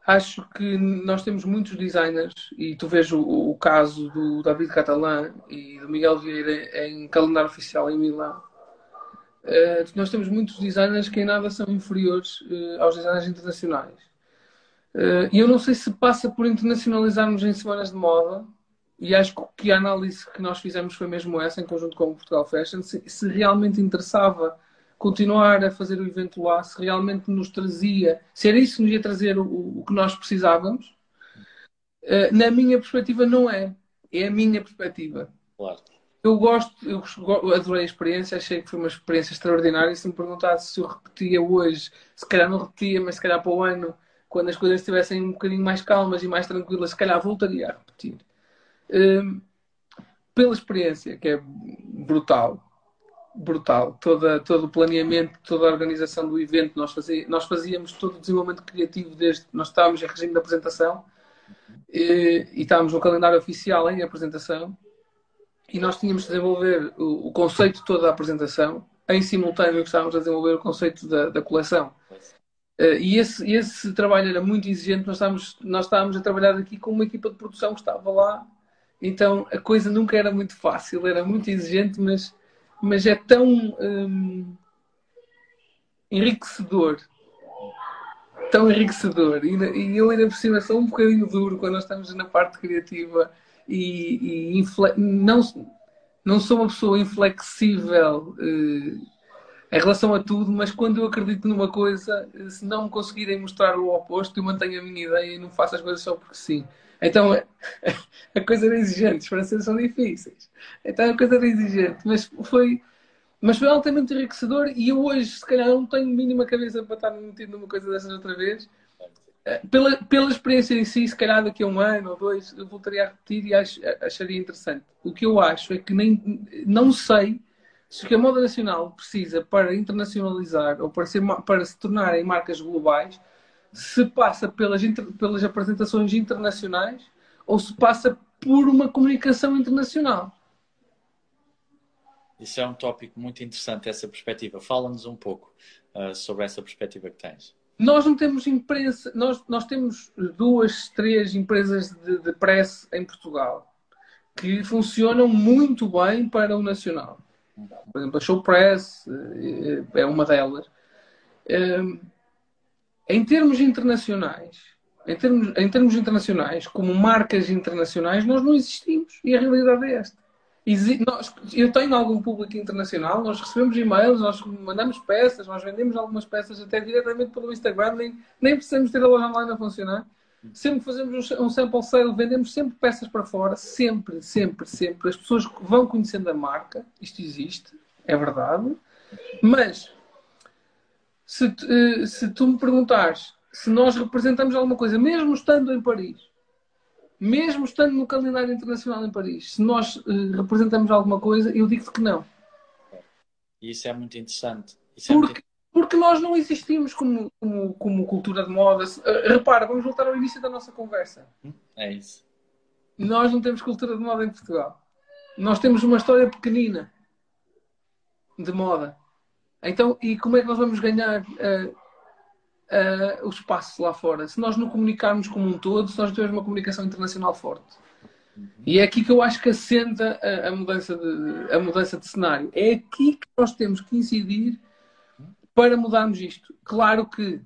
acho que nós temos muitos designers e tu vês o, o caso do David Catalã e do Miguel Vieira em calendário oficial em Milão. Uh, nós temos muitos designers que em nada são inferiores uh, aos designers internacionais. Uh, e eu não sei se passa por internacionalizarmos em semanas de moda, e acho que a análise que nós fizemos foi mesmo essa, em conjunto com o Portugal Fashion, se, se realmente interessava continuar a fazer o evento lá, se realmente nos trazia, se era isso que nos ia trazer o, o que nós precisávamos, uh, na minha perspectiva não é. É a minha perspectiva. Claro. Eu gosto, eu adorei a experiência, achei que foi uma experiência extraordinária. Se me perguntasse se eu repetia hoje, se calhar não repetia, mas se calhar para o ano, quando as coisas estivessem um bocadinho mais calmas e mais tranquilas, se calhar voltaria a repetir. Um, pela experiência, que é brutal, brutal. Toda, todo o planeamento, toda a organização do evento, nós, fazia, nós fazíamos todo o desenvolvimento criativo desde nós estávamos em regime de apresentação e, e estávamos no calendário oficial em apresentação e nós tínhamos de desenvolver o, o conceito todo da apresentação em simultâneo que estávamos a desenvolver o conceito da, da coleção. Uh, e esse, esse trabalho era muito exigente, nós estávamos, nós estávamos a trabalhar aqui com uma equipa de produção que estava lá, então a coisa nunca era muito fácil, era muito exigente, mas, mas é tão um, enriquecedor tão enriquecedor e, e eu ainda por cima sou um bocadinho duro quando nós estamos na parte criativa e, e não, não sou uma pessoa inflexível uh, em relação a tudo, mas quando eu acredito numa coisa, se não me conseguirem mostrar o oposto, eu mantenho a minha ideia e não faço as coisas só porque sim. Então a coisa era exigente, os franceses são difíceis. Então a coisa era exigente, mas foi, mas foi altamente enriquecedor e eu hoje, se calhar, não tenho mínima cabeça para estar metido numa coisa dessas outra vez. Eh, pela, pela experiência em si, se calhar daqui a um ano ou dois, eu voltaria a repetir e ach, acharia interessante. O que eu acho é que nem, não sei se o que a moda nacional precisa para internacionalizar ou para, ser, para se tornarem marcas globais, se passa pelas, pelas apresentações internacionais ou se passa por uma comunicação internacional. Isso é um tópico muito interessante, essa perspectiva. Fala-nos um pouco uh, sobre essa perspectiva que tens. Nós não temos imprensa, nós, nós temos duas, três empresas de, de press em Portugal que funcionam muito bem para o nacional. Por exemplo, a Show Press eh, é uma delas. Ehm, em termos internacionais, em termos, em termos internacionais, como marcas internacionais, nós não existimos. E a realidade é esta. Nós, eu tenho algum público internacional, nós recebemos e-mails, nós mandamos peças, nós vendemos algumas peças até diretamente pelo Instagram, nem, nem precisamos ter a loja online a funcionar. Sempre fazemos um sample sale, vendemos sempre peças para fora, sempre, sempre, sempre. As pessoas vão conhecendo a marca, isto existe, é verdade, mas se, eh, se tu me perguntares se nós representamos alguma coisa, mesmo estando em Paris, mesmo estando no calendário internacional em Paris, se nós uh, representamos alguma coisa, eu digo que não. Isso é muito interessante. É porque, muito... porque nós não existimos como, como, como cultura de moda. Uh, repara, vamos voltar ao início da nossa conversa. É isso. Nós não temos cultura de moda em Portugal. Nós temos uma história pequenina de moda. Então, e como é que nós vamos ganhar uh, uh, o espaço lá fora. Se nós não comunicarmos como um todo, se nós tivermos uma comunicação internacional forte. E é aqui que eu acho que assenta a, a, mudança de, a mudança de cenário. É aqui que nós temos que incidir para mudarmos isto. Claro que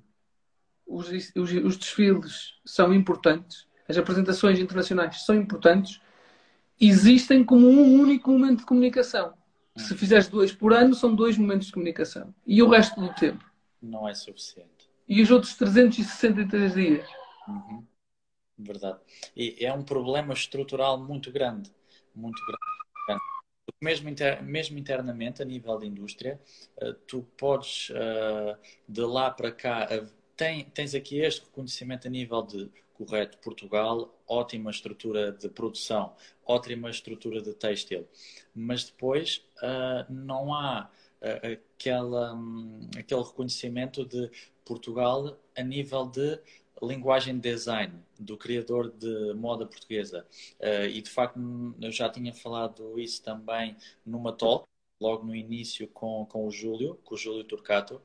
os, os, os desfiles são importantes, as apresentações internacionais são importantes, existem como um único momento de comunicação. Se fizeres dois por ano, são dois momentos de comunicação. E o resto do tempo? Não é suficiente e os outros 363 dias. Uhum. Verdade. E é um problema estrutural muito grande. Muito grande. Mesmo, inter, mesmo internamente, a nível de indústria, uh, tu podes, uh, de lá para cá, uh, tem, tens aqui este reconhecimento a nível de, correto, Portugal, ótima estrutura de produção, ótima estrutura de têxtil, mas depois não há aquela, um, aquele reconhecimento de Portugal a nível de linguagem de design do criador de moda portuguesa. Uh, e de facto, eu já tinha falado isso também numa talk, logo no início com, com o Júlio, com o Júlio Turcato.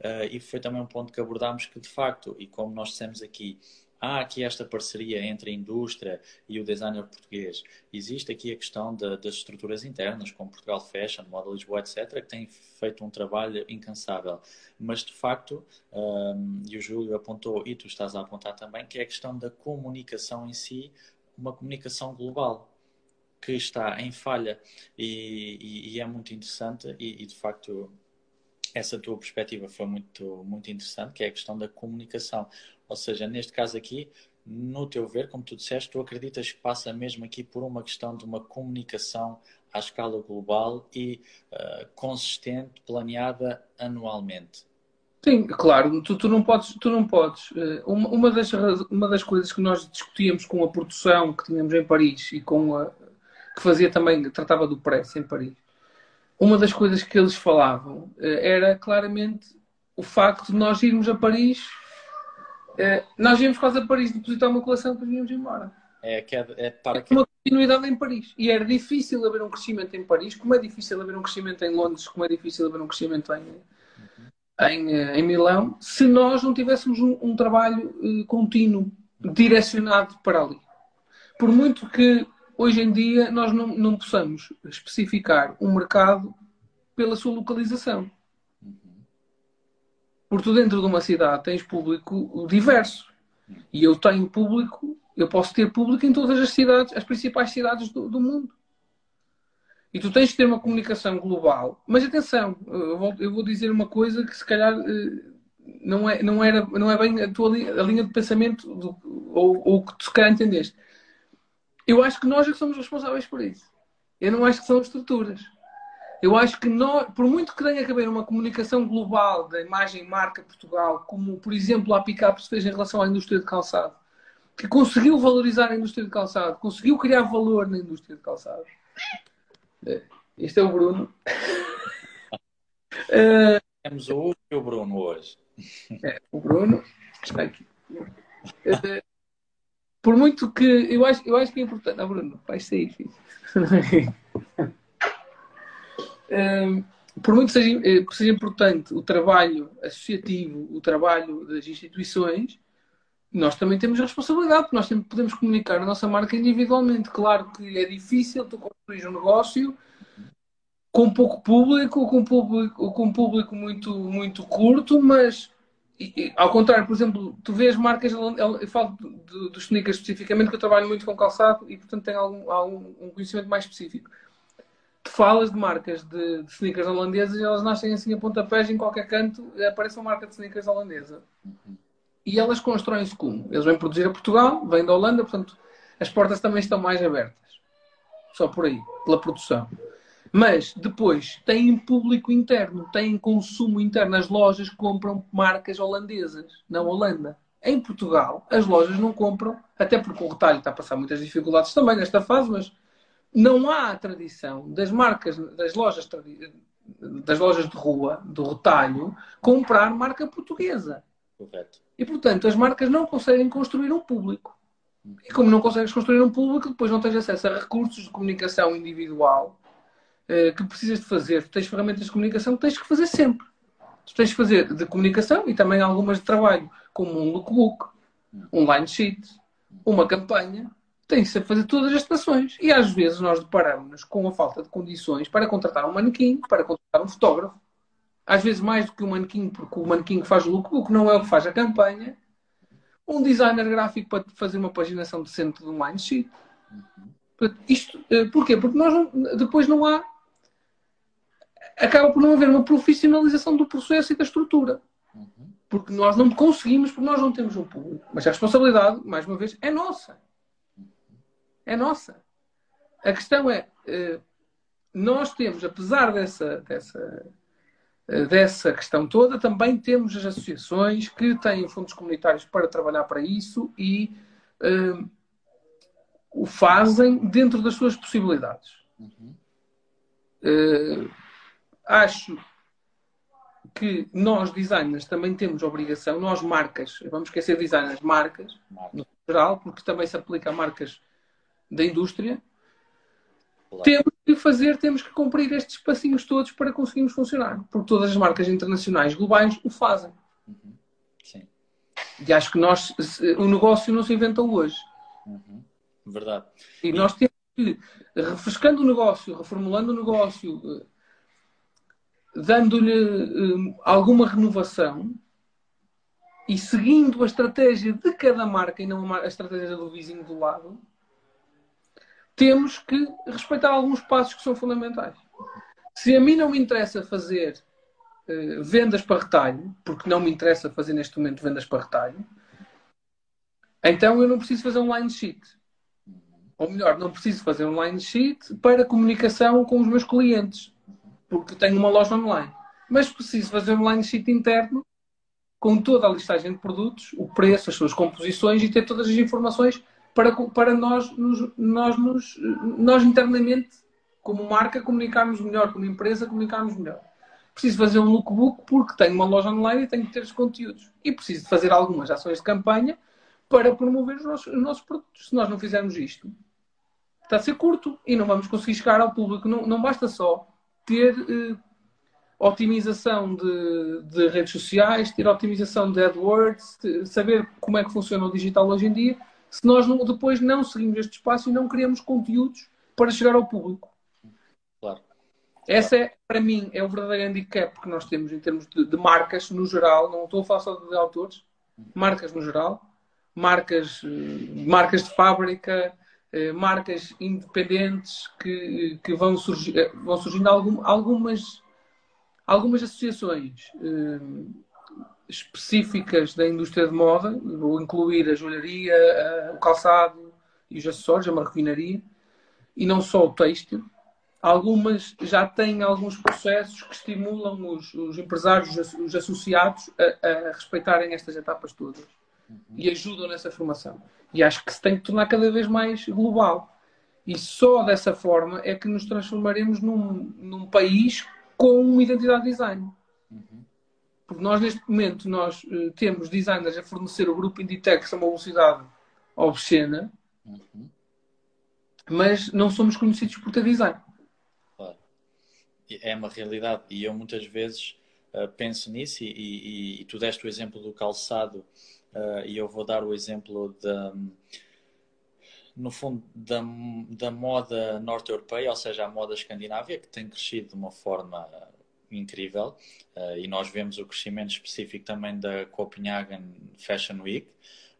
Uh, e foi também um ponto que abordámos que, de facto, e como nós dissemos aqui, há aqui esta parceria entre a indústria e o designer português. Existe aqui a questão de, das estruturas internas, como Portugal Fashion, Moda Lisboa, etc., que têm feito um trabalho incansável. Mas, de facto, um, e o Júlio apontou, e tu estás a apontar também, que é a questão da comunicação em si, uma comunicação global que está em falha e, e, e é muito interessante e, e de facto essa tua perspectiva foi muito, muito interessante, que é a questão da comunicação. Ou seja, neste caso aqui, no teu ver, como tu disseste, tu acreditas que passa mesmo aqui por uma questão de uma comunicação à escala global e uh, consistente, planeada anualmente? Sim, claro, tu, tu não podes, tu não podes. Eh, uma, uma, das, uma das coisas que nós discutíamos com a produção que tínhamos em Paris e com a que fazia também, tratava do preço em Paris, uma das coisas que eles falavam eh, era claramente o facto de nós irmos a Paris, eh, nós íamos quase a Paris depositar uma coleção e depois íamos embora. É, que é, é para que... uma continuidade em Paris. E era difícil haver um crescimento em Paris, como é difícil haver um crescimento em Londres, como é difícil haver um crescimento em, em, eh, em Milão, se nós não tivéssemos um, um trabalho uh, contínuo, direcionado para ali. Por muito que hoje em dia nós não, não possamos especificar um mercado pela sua localização. Porque tu dentro de uma cidade tens público diverso. E eu tenho público, eu posso ter público em todas as cidades, as principais cidades do, do mundo. E tu tens de ter uma comunicação global. Mas atenção, eu vou, eu vou dizer uma coisa que se calhar eh, não é, não era, não é bem a tua a linha de pensamento do, ou, ou que tu se calhar entendeste. Eu acho que nós é que somos responsáveis por isso. Eu não acho que são estruturas. Eu acho que nós, por muito que tenha que haver uma comunicação global da imagem marca Portugal, como por exemplo a Pickup se fez em relação à indústria de calçado, que conseguiu valorizar a indústria de calçado, conseguiu criar valor na indústria de calçado. Este é o Bruno. Temos o Hugo e o Bruno hoje. É, o Bruno está aqui. Uh, por muito que eu acho, eu acho que é importante. Ah, Bruno, vai sair, filho. por muito que seja, que eh, seja importante o trabalho associativo, o trabalho das instituições, nós também temos responsabilidade, porque nós sempre podemos comunicar a nossa marca individualmente. Claro que é difícil tu construir um negócio com pouco público, com público, com público muito, muito curto, mas e, ao contrário, por exemplo, tu vês marcas, eu falo dos sneakers especificamente, que eu trabalho muito com calçado e, portanto, tenho algum, algum um conhecimento mais específico. Tu falas de marcas de, de sneakers holandesas e elas nascem assim a pontapés em qualquer canto, aparece uma marca de sneakers holandesa. E elas constroem-se como? Eles vêm produzir a Portugal, vêm da Holanda, portanto, as portas também estão mais abertas. Só por aí, pela produção. Mas depois têm público interno, têm consumo interno. As lojas compram marcas holandesas na Holanda. Em Portugal, as lojas não compram, até porque o retalho está a passar muitas dificuldades também nesta fase, mas não há a tradição das marcas, das lojas, das lojas de rua, do retalho, comprar marca portuguesa. Correto. E portanto, as marcas não conseguem construir um público. E como não consegues construir um público, depois não tens acesso a recursos de comunicação individual eh, que precisas de fazer, tu tens ferramentas de comunicação que tens que fazer sempre. Tu tens que fazer de comunicação e também algumas de trabalho, como um lookbook, um line sheet, uma campanha. Tens que fazer todas as estações. E às vezes nós deparamos-nos com a falta de condições para contratar um manequim, para contratar um fotógrafo. Às vezes mais do que um manequim, porque o manequim que faz o lookbook não é o que faz a campanha. Um designer gráfico para fazer uma paginação decente de um line sheet. Isto, eh, porquê? Porque nós não, depois não há acaba por não haver uma profissionalização do processo e da estrutura. Porque nós não conseguimos, porque nós não temos um público. Mas a responsabilidade, mais uma vez, é nossa. É nossa. A questão é, eh, nós temos, apesar dessa, dessa, eh, dessa questão toda, também temos as associações que têm fundos comunitários para trabalhar para isso e uh, o fazem dentro das suas possibilidades. Uhum. Uh, acho que nós, designers, também temos obrigação, nós marcas, vamos esquecer designers, marcas, no geral, porque também se aplica a marcas da indústria, claro. temos que fazer, temos que cumprir estes passinhos todos para conseguirmos funcionar, porque todas as marcas internacionais globais o fazem. Uhum. Sim. E acho que nós, o negócio não se inventou hoje. Uhum. Verdade. E, e nós temos que, refrescando o negócio, reformulando o negócio, dando-lhe um, alguma renovação e seguindo a estratégia de cada marca e não a estratégia do vizinho do lado, temos que respeitar alguns passos que são fundamentais. Se a mim não me interessa fazer uh, vendas para retalho, porque não me interessa fazer neste momento vendas para retalho, Então eu não preciso fazer um line sheet. Ou melhor, não preciso fazer um line sheet para comunicação com os meus clientes, porque tenho uma loja online. Mas preciso fazer um line sheet interno com toda a listagem de produtos, o preço, as suas composições e ter todas as informações para, para nós, nos, nós, nos, nós internamente, como marca, comunicarmos melhor, como empresa, comunicarmos melhor. Preciso fazer um lookbook porque tenho uma loja online e tenho que ter os conteúdos. E preciso fazer algumas ações de campanha para promover os nossos, os nossos produtos. Se nós não fizermos isto, está a ser curto e não vamos conseguir chegar ao público. Não, não basta só ter eh, otimização de, de, redes sociais, ter otimização de AdWords, saber como é que funciona o digital hoje em dia, se nós não, depois não seguimos este espaço e não criamos conteúdos para chegar ao público. Claro. Essa é, para mim, é o verdadeiro handicap que nós temos em termos de, de marcas no geral. Não estou a falar só de autores, marcas no geral marcas, marcas de fábrica, eh, marcas independentes que, que vão, surgir, eh, vão surgindo algum, algumas, algumas associações eh, específicas da indústria de moda, vou incluir a joalharia, o calçado e os acessórios, a marroquinaria, e não só o têxtil. Algumas já têm alguns processos que estimulam os, os empresários, os associados, a, a respeitarem estas etapas todas uhum. e ajudam nessa formação. E acho que se tem que tornar cada vez mais global. E só dessa forma é que nos transformaremos num, num país com uma identidade de design. Uhum. Porque nós, neste momento, nós uh, temos designers a fornecer o grupo Inditex a uma velocidade obscena, uhum. mas não somos conhecidos por ter design. Claro. É uma realidade. E eu muitas vezes uh, penso nisso, e, e, e, tu deste o exemplo do calçado Uh, e eu vou dar o exemplo da, no fundo, da, da moda norte-europeia, ou seja, a moda escandinávia, que tem crescido de uma forma incrível. Uh, e nós vemos o crescimento específico também da Copenhagen Fashion Week.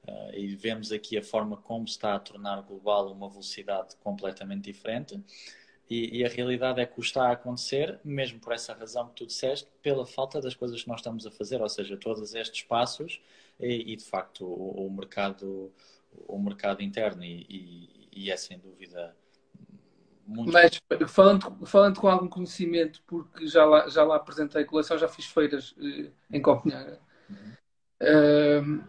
Uh, e vemos aqui a forma como está a tornar global uma velocidade completamente diferente. E, e, a realidade é que o está a acontecer, mesmo por essa razão que tu disseste, pela falta das coisas que nós estamos a fazer, ou seja, todos estes passos e, e de facto o, o, mercado o mercado interno e, e, e, é sem dúvida muito mas falando falando com algum conhecimento porque já lá já lá apresentei coleção já fiz feiras eh, em Copenhague uhum. uh,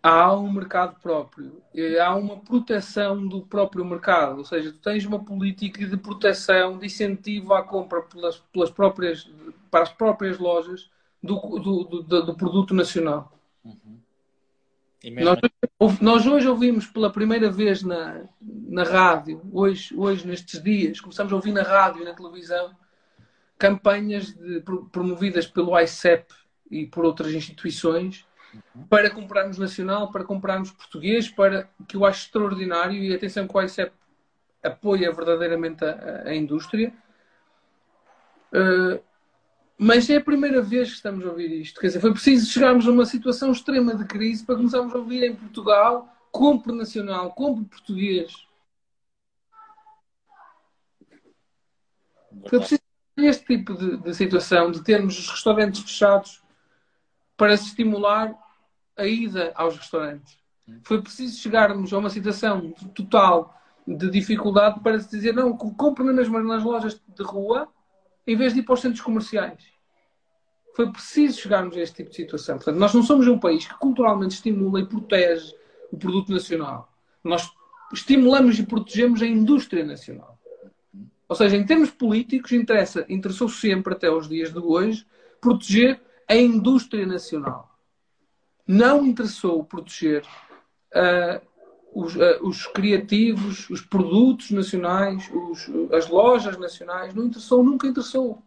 há um mercado próprio há uma proteção do próprio mercado ou seja tu tens uma política de proteção de incentivo à compra pelas pelas próprias para as próprias lojas do, do, do, do produto nacional Uhum. Nós, nós, hoje ouvimos pela primeira vez na, na rádio, hoje, hoje, nestes dias, começamos a ouvir na rádio e na televisão campanhas de, promovidas pelo ICEP e por outras instituições uhum. para comprarmos nacional, para comprarmos português, para que eu acho extraordinário e atenção que o ICEP apoia verdadeiramente a, a indústria. Uh, mas é a primeira vez que estamos a ouvir isto. Quer dizer, foi preciso chegarmos a uma situação extrema de crise para começarmos a ouvir em Portugal compre nacional, compre português. Foi preciso este tipo de, de, situação, de termos os restaurantes fechados para se estimular a ida aos restaurantes. Foi preciso chegarmos a uma situação total de dificuldade para se dizer não, compre mesmo nas lojas de rua em vez de ir para os centros comerciais. Foi preciso chegarmos a este tipo de situação. Portanto, nós não somos um país que culturalmente estimula e protege o produto nacional. Nós estimulamos e protegemos a indústria nacional. Ou seja, em termos políticos, interessa, interessou sempre, até os dias de hoje, proteger a indústria nacional. Não interessou proteger uh, os, uh, os, criativos, os produtos nacionais, os, as lojas nacionais. Não interessou, nunca interessou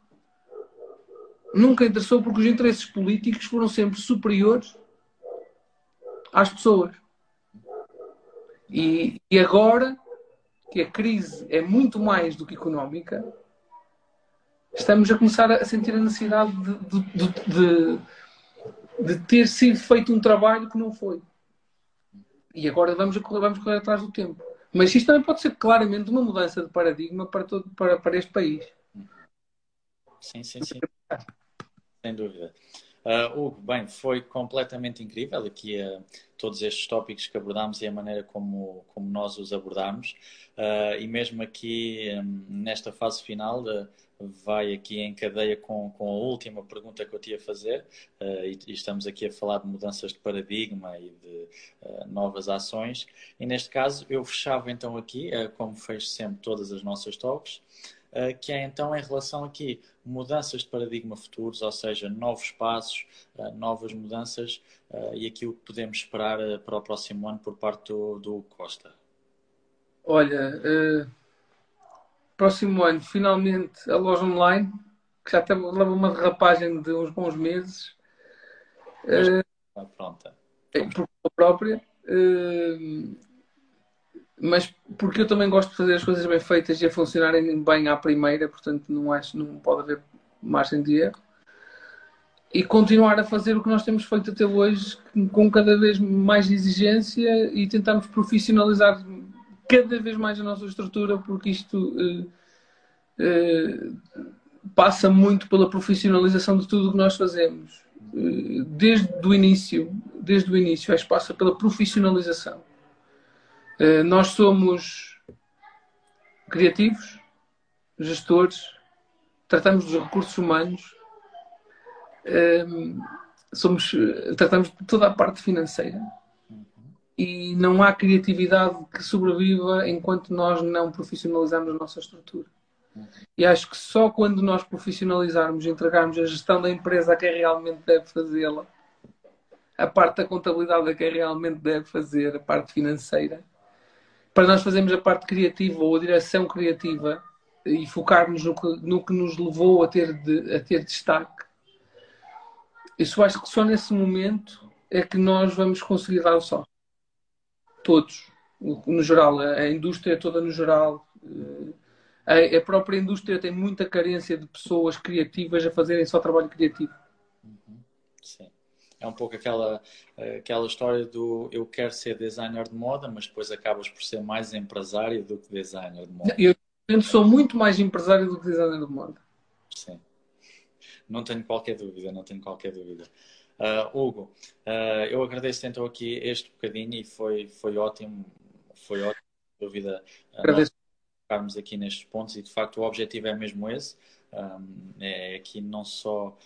nunca interessou porque os interesses políticos foram sempre superiores às pessoas. E, e agora que a crise é muito mais do que económica, estamos a começar a sentir a necessidade de, de, de, de, ter sido feito um trabalho que não foi. E agora vamos, vamos correr atrás do tempo. Mas isto também pode ser claramente uma mudança de paradigma para, todo, para, para este país. Sim, sim, sim. Sem dúvida. Uh, Hugo, bem, foi completamente incrível aqui uh, todos estes tópicos que abordámos e a maneira como, como nós os abordámos. Uh, e mesmo aqui um, nesta fase final, uh, vai aqui em cadeia com, com a última pergunta que eu tinha a fazer. E, e, estamos aqui a falar de mudanças de paradigma e de novas ações. E neste caso, eu fechava então aqui, como fecho sempre todas as nossas talks. Que é então em relação aqui mudanças de paradigma futuros, ou seja, novos passos, novas mudanças e aquilo que podemos esperar para o próximo ano por parte do, do Costa. Olha, uh, próximo ano, finalmente, a loja online, que já teve, leva uma derrapagem de uns bons meses. Mas, uh, pronta. Por conta própria. Uh, mas porque eu também gosto de fazer as coisas bem feitas e a funcionarem bem à primeira, portanto não acho não pode haver margem de erro. E continuar a fazer o que nós temos feito até hoje, com cada vez mais exigência e tentarmos profissionalizar cada vez mais a nossa estrutura, porque isto eh, eh, passa muito pela profissionalização de tudo o que nós fazemos. Eh, desde o início, desde o início, acho que passa pela profissionalização nós somos criativos, gestores, tratamos dos recursos humanos, somos, tratamos de toda a parte financeira e não há criatividade que sobreviva enquanto nós não profissionalizarmos a nossa estrutura. E acho que só quando nós profissionalizarmos, entregarmos a gestão da empresa a quem realmente deve fazê-la, a parte da contabilidade a quem realmente deve fazer, a parte financeira, para nós fazermos a parte criativa ou a direção criativa e focarmos no que, no que nos levou a ter, de, a ter destaque, isso acho que só nesse momento é que nós vamos conseguir dar o salto. Todos, no geral, a indústria toda no geral. A, própria indústria tem muita carência de pessoas criativas a fazerem só trabalho criativo. Uhum. Sim é um pouco aquela, aquela história do eu quero ser designer de moda, mas depois acabas por ser mais empresário do que designer de moda. Eu sou muito mais empresário do que designer de moda. Sim. Não tenho qualquer dúvida, não tenho qualquer dúvida. Uh, Hugo, uh, eu agradeço então aqui este bocadinho e foi, foi ótimo, foi ótimo, dúvida, uh, agradeço. ficarmos aqui nestes pontos e de facto o objetivo é mesmo esse, um, é aqui não só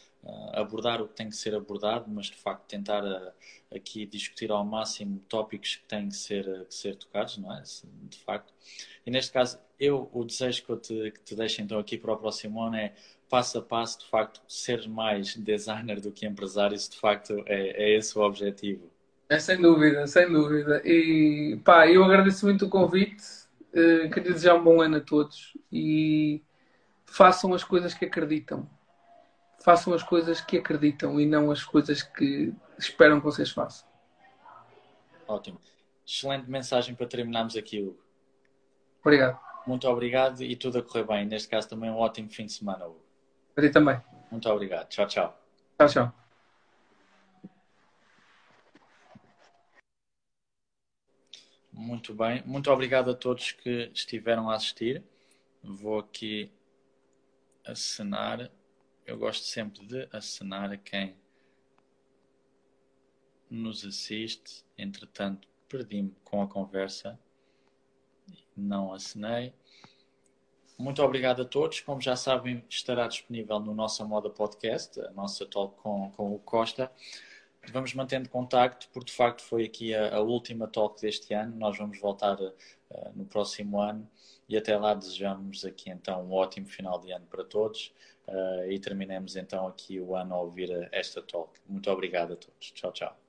abordar o que tem que ser abordado, mas de facto tentar aqui discutir ao máximo tópicos que têm que ser, que ser tocados, não é? De facto. E neste caso, eu, o desejo que eu te, que te deixo então aqui para o próximo ano é passo a passo, de facto, ser mais designer do que empresário, se de facto é, é esse o objetivo. É sem dúvida, sem dúvida. E pá, eu agradeço muito o convite, uh, queria desejar um bom ano a todos e façam as coisas que acreditam. Façam as coisas que acreditam e não as coisas que esperam que vocês façam. Ótimo. Excelente mensagem para terminarmos aqui, Hugo. Obrigado. Muito obrigado e tudo a correr bem. Neste caso também um ótimo fim de semana, Hugo. Para ti também. Muito obrigado. Tchau, tchau. Tchau, tchau. Muito bem. Muito obrigado a todos que estiveram a assistir. Vou aqui acenar. Eu gosto sempre de acenar a quem nos assiste. Entretanto, perdi-me com a conversa. Não acenei. Muito obrigado a todos. Como já sabem, estará disponível no nossa Moda Podcast, a nossa talk com, com o Costa. Vamos mantendo contacto, porque de facto foi aqui a, a última talk deste ano. Nós vamos voltar uh, no próximo ano e até lá desejamos aqui então um ótimo final de ano para todos uh, e terminemos então aqui o ano a ouvir esta talk. Muito obrigado a todos. Tchau, tchau.